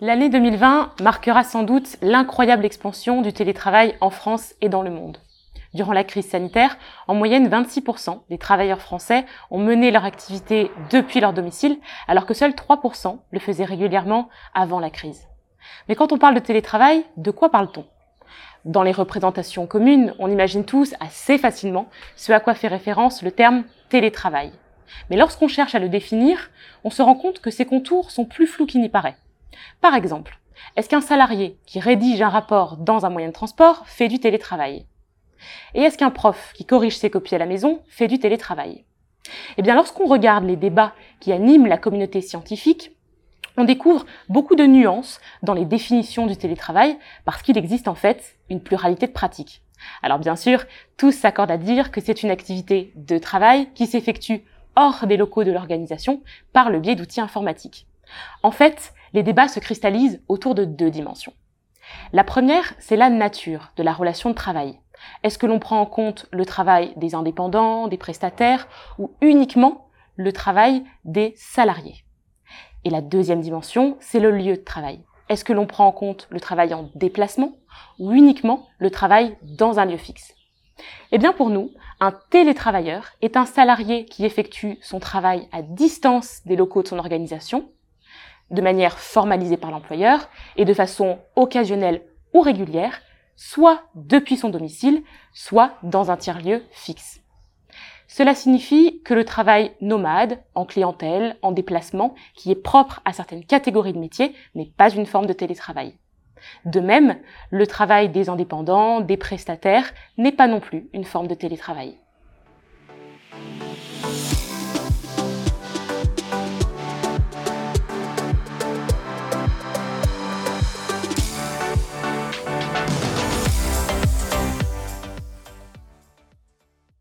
L'année 2020 marquera sans doute l'incroyable expansion du télétravail en France et dans le monde. Durant la crise sanitaire, en moyenne 26% des travailleurs français ont mené leur activité depuis leur domicile, alors que seuls 3% le faisaient régulièrement avant la crise. Mais quand on parle de télétravail, de quoi parle-t-on? Dans les représentations communes, on imagine tous assez facilement ce à quoi fait référence le terme télétravail. Mais lorsqu'on cherche à le définir, on se rend compte que ses contours sont plus flous qu'il n'y paraît. Par exemple, est-ce qu'un salarié qui rédige un rapport dans un moyen de transport fait du télétravail? Et est-ce qu'un prof qui corrige ses copies à la maison fait du télétravail? Eh bien, lorsqu'on regarde les débats qui animent la communauté scientifique, on découvre beaucoup de nuances dans les définitions du télétravail parce qu'il existe en fait une pluralité de pratiques. Alors bien sûr, tous s'accordent à dire que c'est une activité de travail qui s'effectue hors des locaux de l'organisation par le biais d'outils informatiques. En fait, les débats se cristallisent autour de deux dimensions. La première, c'est la nature de la relation de travail. Est-ce que l'on prend en compte le travail des indépendants, des prestataires, ou uniquement le travail des salariés? Et la deuxième dimension, c'est le lieu de travail. Est-ce que l'on prend en compte le travail en déplacement ou uniquement le travail dans un lieu fixe? Eh bien pour nous, un télétravailleur est un salarié qui effectue son travail à distance des locaux de son organisation de manière formalisée par l'employeur et de façon occasionnelle ou régulière, soit depuis son domicile, soit dans un tiers-lieu fixe. Cela signifie que le travail nomade, en clientèle, en déplacement, qui est propre à certaines catégories de métiers, n'est pas une forme de télétravail. De même, le travail des indépendants, des prestataires, n'est pas non plus une forme de télétravail.